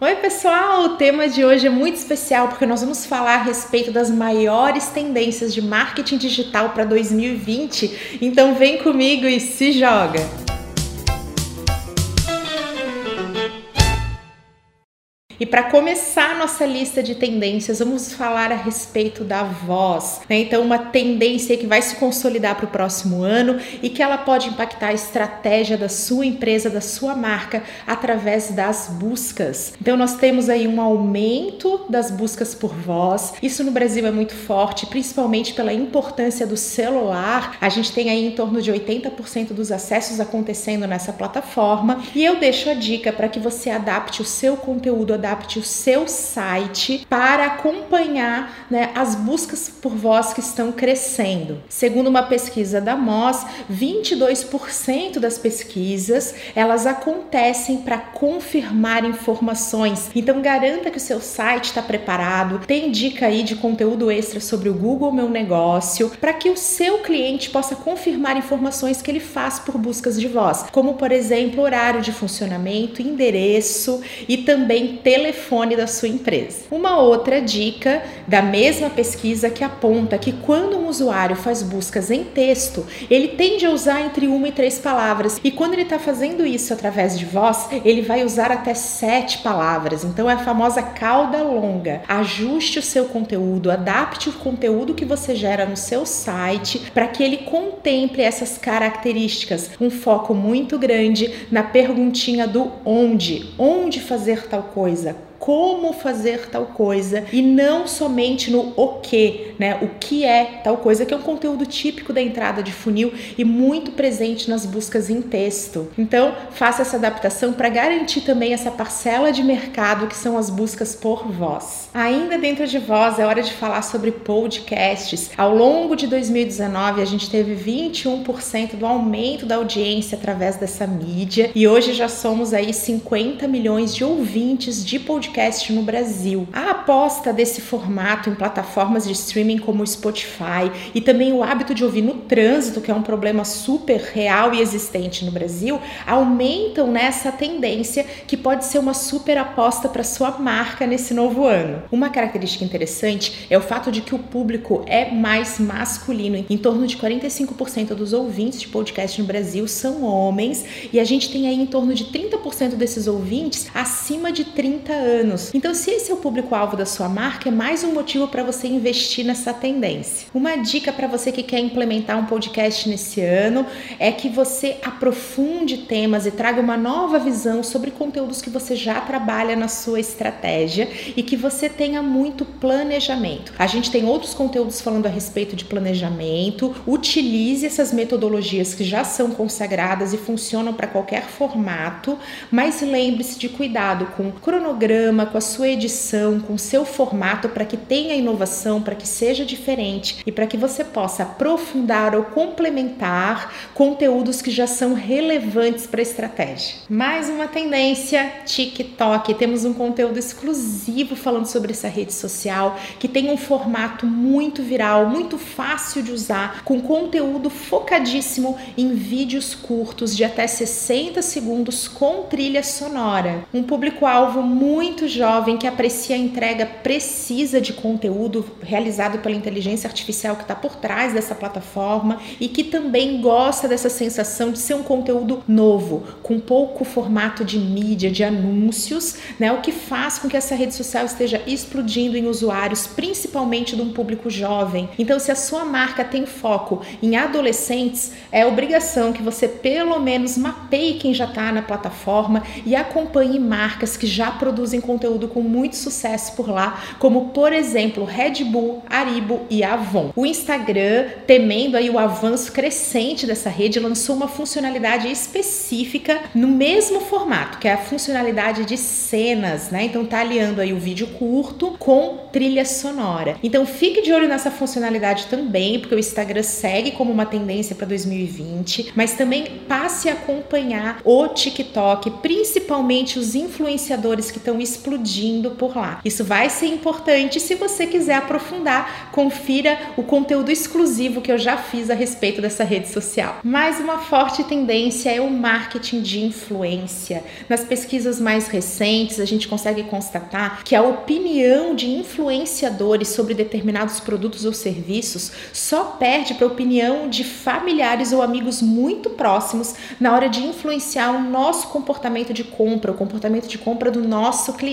Oi, pessoal! O tema de hoje é muito especial porque nós vamos falar a respeito das maiores tendências de marketing digital para 2020. Então, vem comigo e se joga! E para começar nossa lista de tendências, vamos falar a respeito da voz. Né? Então, uma tendência que vai se consolidar para o próximo ano e que ela pode impactar a estratégia da sua empresa, da sua marca, através das buscas. Então, nós temos aí um aumento das buscas por voz. Isso no Brasil é muito forte, principalmente pela importância do celular. A gente tem aí em torno de 80% dos acessos acontecendo nessa plataforma. E eu deixo a dica para que você adapte o seu conteúdo, adapte o seu site para acompanhar né, as buscas por voz que estão crescendo. Segundo uma pesquisa da Moz, 22% das pesquisas elas acontecem para confirmar informações. Então garanta que o seu site está preparado. Tem dica aí de conteúdo extra sobre o Google Meu Negócio para que o seu cliente possa confirmar informações que ele faz por buscas de voz, como por exemplo horário de funcionamento, endereço e também ter telefone da sua empresa. Uma outra dica da mesma pesquisa que aponta que quando um usuário faz buscas em texto, ele tende a usar entre uma e três palavras, e quando ele está fazendo isso através de voz, ele vai usar até sete palavras. Então é a famosa cauda longa. Ajuste o seu conteúdo, adapte o conteúdo que você gera no seu site para que ele contemple essas características. Um foco muito grande na perguntinha do onde, onde fazer tal coisa como fazer tal coisa e não somente no o que, né? O que é tal coisa, que é um conteúdo típico da entrada de funil e muito presente nas buscas em texto. Então, faça essa adaptação para garantir também essa parcela de mercado que são as buscas por voz. Ainda dentro de voz, é hora de falar sobre podcasts. Ao longo de 2019, a gente teve 21% do aumento da audiência através dessa mídia e hoje já somos aí 50 milhões de ouvintes de podcast podcast no Brasil. A aposta desse formato em plataformas de streaming como o Spotify e também o hábito de ouvir no trânsito, que é um problema super real e existente no Brasil, aumentam nessa tendência que pode ser uma super aposta para sua marca nesse novo ano. Uma característica interessante é o fato de que o público é mais masculino. Em torno de 45% dos ouvintes de podcast no Brasil são homens e a gente tem aí em torno de 30% desses ouvintes acima de 30 anos anos. Então, se esse é o público-alvo da sua marca, é mais um motivo para você investir nessa tendência. Uma dica para você que quer implementar um podcast nesse ano é que você aprofunde temas e traga uma nova visão sobre conteúdos que você já trabalha na sua estratégia e que você tenha muito planejamento. A gente tem outros conteúdos falando a respeito de planejamento. Utilize essas metodologias que já são consagradas e funcionam para qualquer formato, mas lembre-se de cuidado com cronograma programa, com a sua edição, com o seu formato para que tenha inovação, para que seja diferente e para que você possa aprofundar ou complementar conteúdos que já são relevantes para a estratégia. Mais uma tendência, TikTok. Temos um conteúdo exclusivo falando sobre essa rede social que tem um formato muito viral, muito fácil de usar, com conteúdo focadíssimo em vídeos curtos de até 60 segundos com trilha sonora. Um público-alvo muito jovem que aprecia a entrega precisa de conteúdo realizado pela inteligência artificial que está por trás dessa plataforma e que também gosta dessa sensação de ser um conteúdo novo, com pouco formato de mídia, de anúncios, né? O que faz com que essa rede social esteja explodindo em usuários, principalmente de um público jovem. Então, se a sua marca tem foco em adolescentes, é obrigação que você pelo menos mapeie quem já está na plataforma e acompanhe marcas que já produzem conteúdo com muito sucesso por lá, como por exemplo Red Bull, Aribo e Avon. O Instagram, temendo aí o avanço crescente dessa rede, lançou uma funcionalidade específica no mesmo formato, que é a funcionalidade de cenas, né? Então tá aliando aí o vídeo curto com trilha sonora. Então fique de olho nessa funcionalidade também, porque o Instagram segue como uma tendência para 2020, mas também passe a acompanhar o TikTok, principalmente os influenciadores que estão explodindo por lá. Isso vai ser importante se você quiser aprofundar, confira o conteúdo exclusivo que eu já fiz a respeito dessa rede social. Mais uma forte tendência é o marketing de influência. Nas pesquisas mais recentes, a gente consegue constatar que a opinião de influenciadores sobre determinados produtos ou serviços só perde para a opinião de familiares ou amigos muito próximos na hora de influenciar o nosso comportamento de compra, o comportamento de compra do nosso cliente.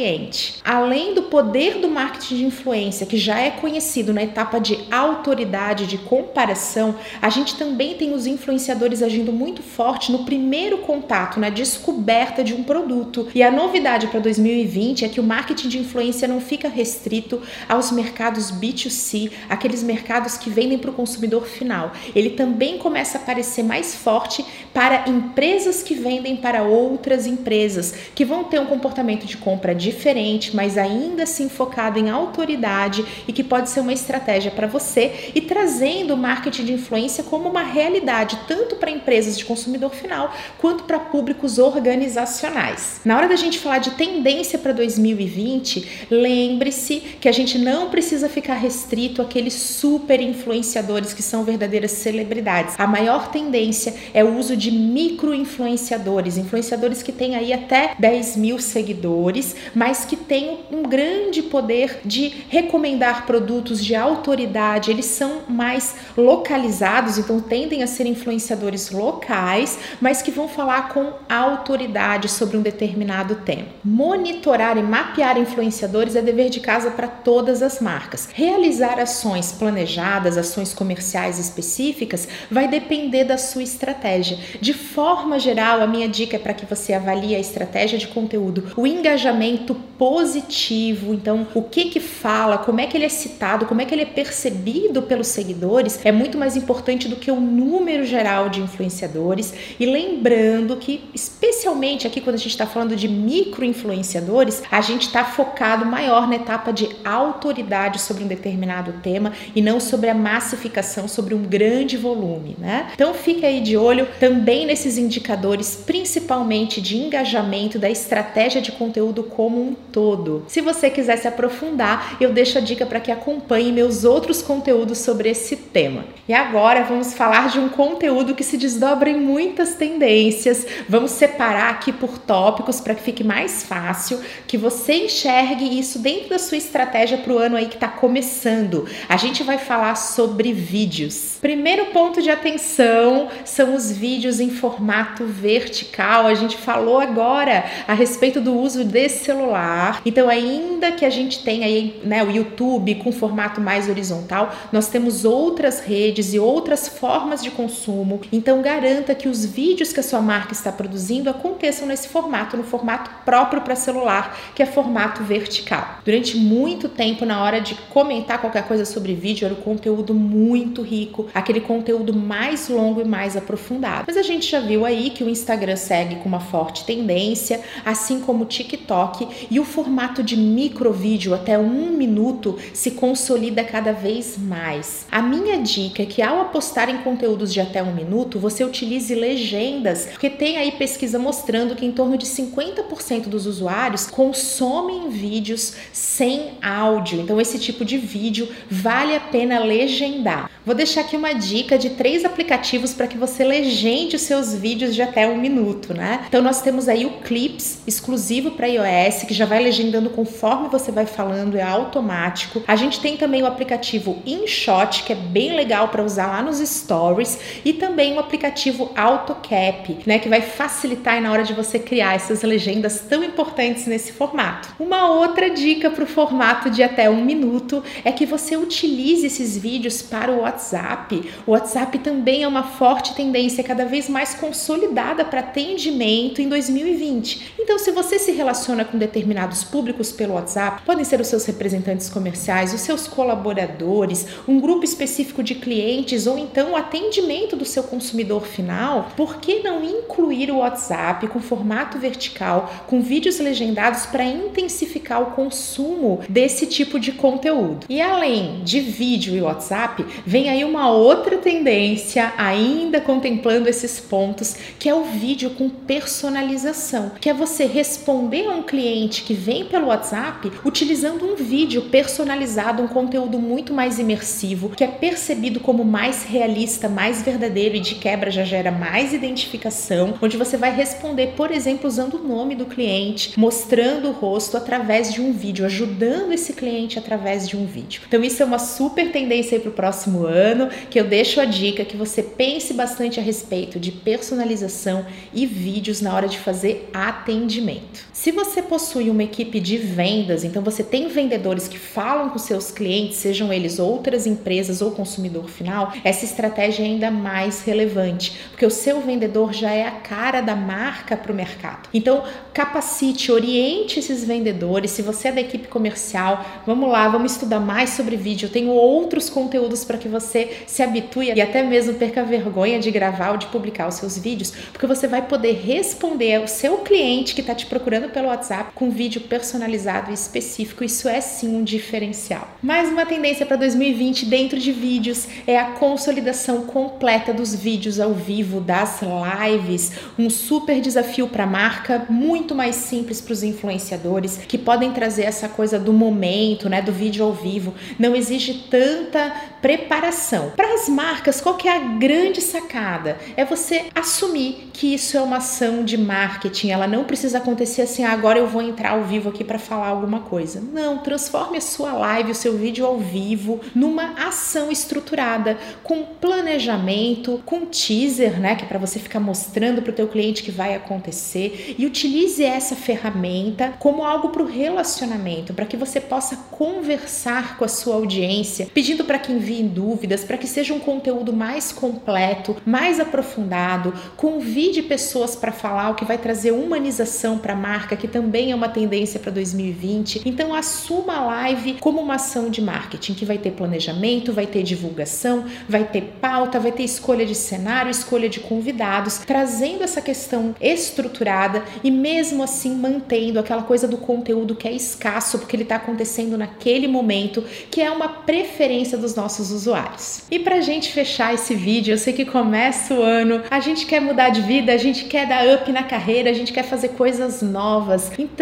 Além do poder do marketing de influência, que já é conhecido na etapa de autoridade, de comparação, a gente também tem os influenciadores agindo muito forte no primeiro contato, na descoberta de um produto. E a novidade para 2020 é que o marketing de influência não fica restrito aos mercados B2C, aqueles mercados que vendem para o consumidor final. Ele também começa a aparecer mais forte para empresas que vendem para outras empresas, que vão ter um comportamento de compra diferente, mas ainda assim focado em autoridade e que pode ser uma estratégia para você e trazendo o marketing de influência como uma realidade tanto para empresas de consumidor final quanto para públicos organizacionais. Na hora da gente falar de tendência para 2020, lembre-se que a gente não precisa ficar restrito àqueles super influenciadores que são verdadeiras celebridades. A maior tendência é o uso de micro influenciadores, influenciadores que têm aí até 10 mil seguidores, mas que têm um grande poder de recomendar produtos de autoridade. Eles são mais localizados, então tendem a ser influenciadores locais, mas que vão falar com autoridade sobre um determinado tema. Monitorar e mapear influenciadores é dever de casa para todas as marcas. Realizar ações planejadas, ações comerciais específicas, vai depender da sua estratégia. De forma geral, a minha dica é para que você avalie a estratégia de conteúdo, o engajamento positivo, então o que que fala, como é que ele é citado, como é que ele é percebido pelos seguidores, é muito mais importante do que o número geral de influenciadores. E lembrando que, especialmente aqui quando a gente está falando de micro influenciadores, a gente está focado maior na etapa de autoridade sobre um determinado tema e não sobre a massificação, sobre um grande volume, né? Então fique aí de olho também nesses indicadores, principalmente de engajamento da estratégia de conteúdo como um todo. Se você quiser se aprofundar, eu deixo a dica para que acompanhe meus outros conteúdos sobre esse tema. E agora vamos falar de um conteúdo que se desdobra em muitas tendências. Vamos separar aqui por tópicos para que fique mais fácil, que você enxergue isso dentro da sua estratégia para o ano aí que está começando. A gente vai falar sobre vídeos. Primeiro ponto de atenção são os vídeos em formato vertical. A gente falou agora a respeito do uso desse celular. Então, ainda que a gente tenha aí né, o YouTube com formato mais horizontal, nós temos outras redes e outras formas de consumo. Então, garanta que os vídeos que a sua marca está produzindo aconteçam nesse formato, no formato próprio para celular, que é formato vertical. Durante muito tempo, na hora de comentar qualquer coisa sobre vídeo, era o conteúdo muito rico, aquele conteúdo mais longo e mais aprofundado. Mas a gente já viu aí que o Instagram segue com uma forte tendência, assim como o TikTok, e o formato de micro vídeo até um minuto se consolida cada vez mais. A minha dica é que ao apostar em conteúdos de até um minuto, você utilize legendas, porque tem aí pesquisa mostrando que em torno de 50% dos usuários consomem vídeos sem áudio. Então, esse tipo de vídeo vale a pena legendar. Vou deixar aqui uma dica de três aplicativos para que você legende os seus vídeos de até um minuto, né? Então, nós temos aí o Clips, exclusivo para iOS, que já vai legendando conforme você vai falando, é automático. A gente tem também o aplicativo InShot, que é bem legal para usar lá nos stories, e também o aplicativo AutoCap, né, que vai facilitar na hora de você criar essas legendas tão importantes nesse formato. Uma outra dica para o formato de até um minuto é que você utilize esses vídeos para o WhatsApp. O WhatsApp também é uma forte tendência cada vez mais consolidada para atendimento em 2020. Então, se você se relaciona com determinados públicos pelo WhatsApp, podem ser os seus representantes comerciais, os seus colaboradores, um grupo específico de clientes ou então o atendimento do seu consumidor final, por que não incluir o WhatsApp com formato vertical, com vídeos legendados para intensificar o consumo desse tipo de conteúdo? E além de vídeo e WhatsApp, vem aí uma outra tendência, ainda contemplando esses pontos, que é o vídeo com personalização, que é você responder a um cliente cliente que vem pelo WhatsApp utilizando um vídeo personalizado, um conteúdo muito mais imersivo, que é percebido como mais realista, mais verdadeiro e de quebra já gera mais identificação, onde você vai responder, por exemplo, usando o nome do cliente, mostrando o rosto através de um vídeo, ajudando esse cliente através de um vídeo. Então isso é uma super tendência para o próximo ano, que eu deixo a dica que você pense bastante a respeito de personalização e vídeos na hora de fazer atendimento. Se você possui uma equipe de vendas, então você tem vendedores que falam com seus clientes, sejam eles outras empresas ou consumidor final, essa estratégia é ainda mais relevante, porque o seu vendedor já é a cara da marca para o mercado. Então, capacite, oriente esses vendedores. Se você é da equipe comercial, vamos lá, vamos estudar mais sobre vídeo. Eu tenho outros conteúdos para que você se habitue e até mesmo perca a vergonha de gravar ou de publicar os seus vídeos, porque você vai poder responder ao seu cliente que está te procurando pelo WhatsApp com vídeo personalizado e específico. Isso é sim um diferencial. Mais uma tendência para 2020 dentro de vídeos é a consolidação completa dos vídeos ao vivo, das lives, um super desafio para a marca, muito mais simples para os influenciadores que podem trazer essa coisa do momento, né, do vídeo ao vivo. Não exige tanta preparação. Para as marcas, qual que é a grande sacada? É você assumir que isso é uma ação de marketing. Ela não precisa acontecer assim, ah, agora eu vou entrar ao vivo aqui para falar alguma coisa. Não, transforme a sua live, o seu vídeo ao vivo numa ação estruturada com planejamento, com teaser, né, que é para você ficar mostrando para o teu cliente que vai acontecer e utilize essa ferramenta como algo para o relacionamento, para que você possa conversar com a sua audiência, pedindo para que envie dúvidas, para que seja um conteúdo mais completo, mais aprofundado, convide pessoas para falar, o que vai trazer humanização para a marca, que também é uma tendência para 2020. Então assuma a live como uma ação de marketing que vai ter planejamento, vai ter divulgação, vai ter pauta, vai ter escolha de cenário, escolha de convidados, trazendo essa questão estruturada e mesmo assim mantendo aquela coisa do conteúdo que é escasso porque ele está acontecendo naquele momento, que é uma preferência dos nossos usuários. E para gente fechar esse vídeo, eu sei que começa o ano, a gente quer mudar de vida, a gente quer dar up na carreira, a gente quer fazer coisas novas. Então,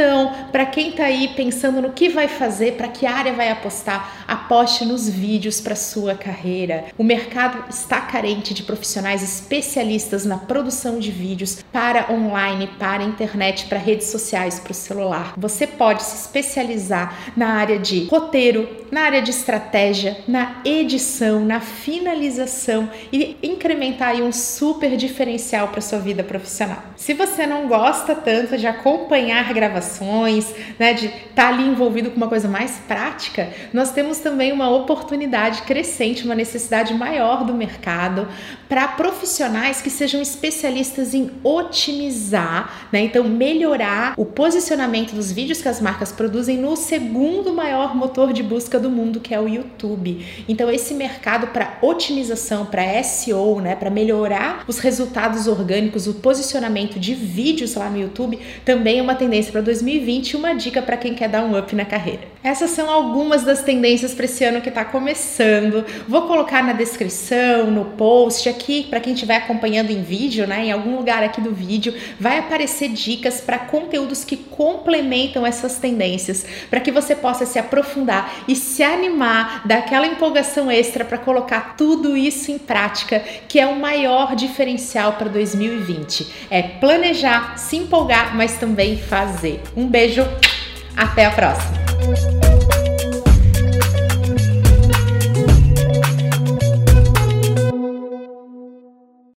para quem está aí pensando no que vai fazer, para que área vai apostar, aposte nos vídeos para sua carreira. O mercado está carente de profissionais especialistas na produção de vídeos para online, para internet, para redes sociais, para o celular. Você pode se especializar na área de roteiro, na área de estratégia, na edição, na finalização e incrementar aí um super diferencial para sua vida profissional. Se você não gosta tanto de acompanhar gravações, né, de estar tá ali envolvido com uma coisa mais prática, nós temos também uma oportunidade crescente, uma necessidade maior do mercado para profissionais que sejam especialistas em otimizar, né, então melhorar o posicionamento dos vídeos que as marcas produzem no segundo maior motor de busca do mundo, que é o YouTube. Então esse mercado para otimização, para SEO, né, para melhorar os resultados orgânicos, o posicionamento de vídeos lá no YouTube, também é uma tendência para 2020 e uma dica para quem quer dar um up na carreira. Essas são algumas das tendências para esse ano que está começando. Vou colocar na descrição, no post aqui para quem estiver acompanhando em vídeo, né, em algum lugar aqui do vídeo, vai aparecer dicas para conteúdos que complementam essas tendências, para que você possa se aprofundar e se animar, dar aquela empolgação extra para colocar tudo isso em prática, que é o maior diferencial para 2020. É planejar, se empolgar, mas também fazer. Um beijo, até a próxima! Thank you.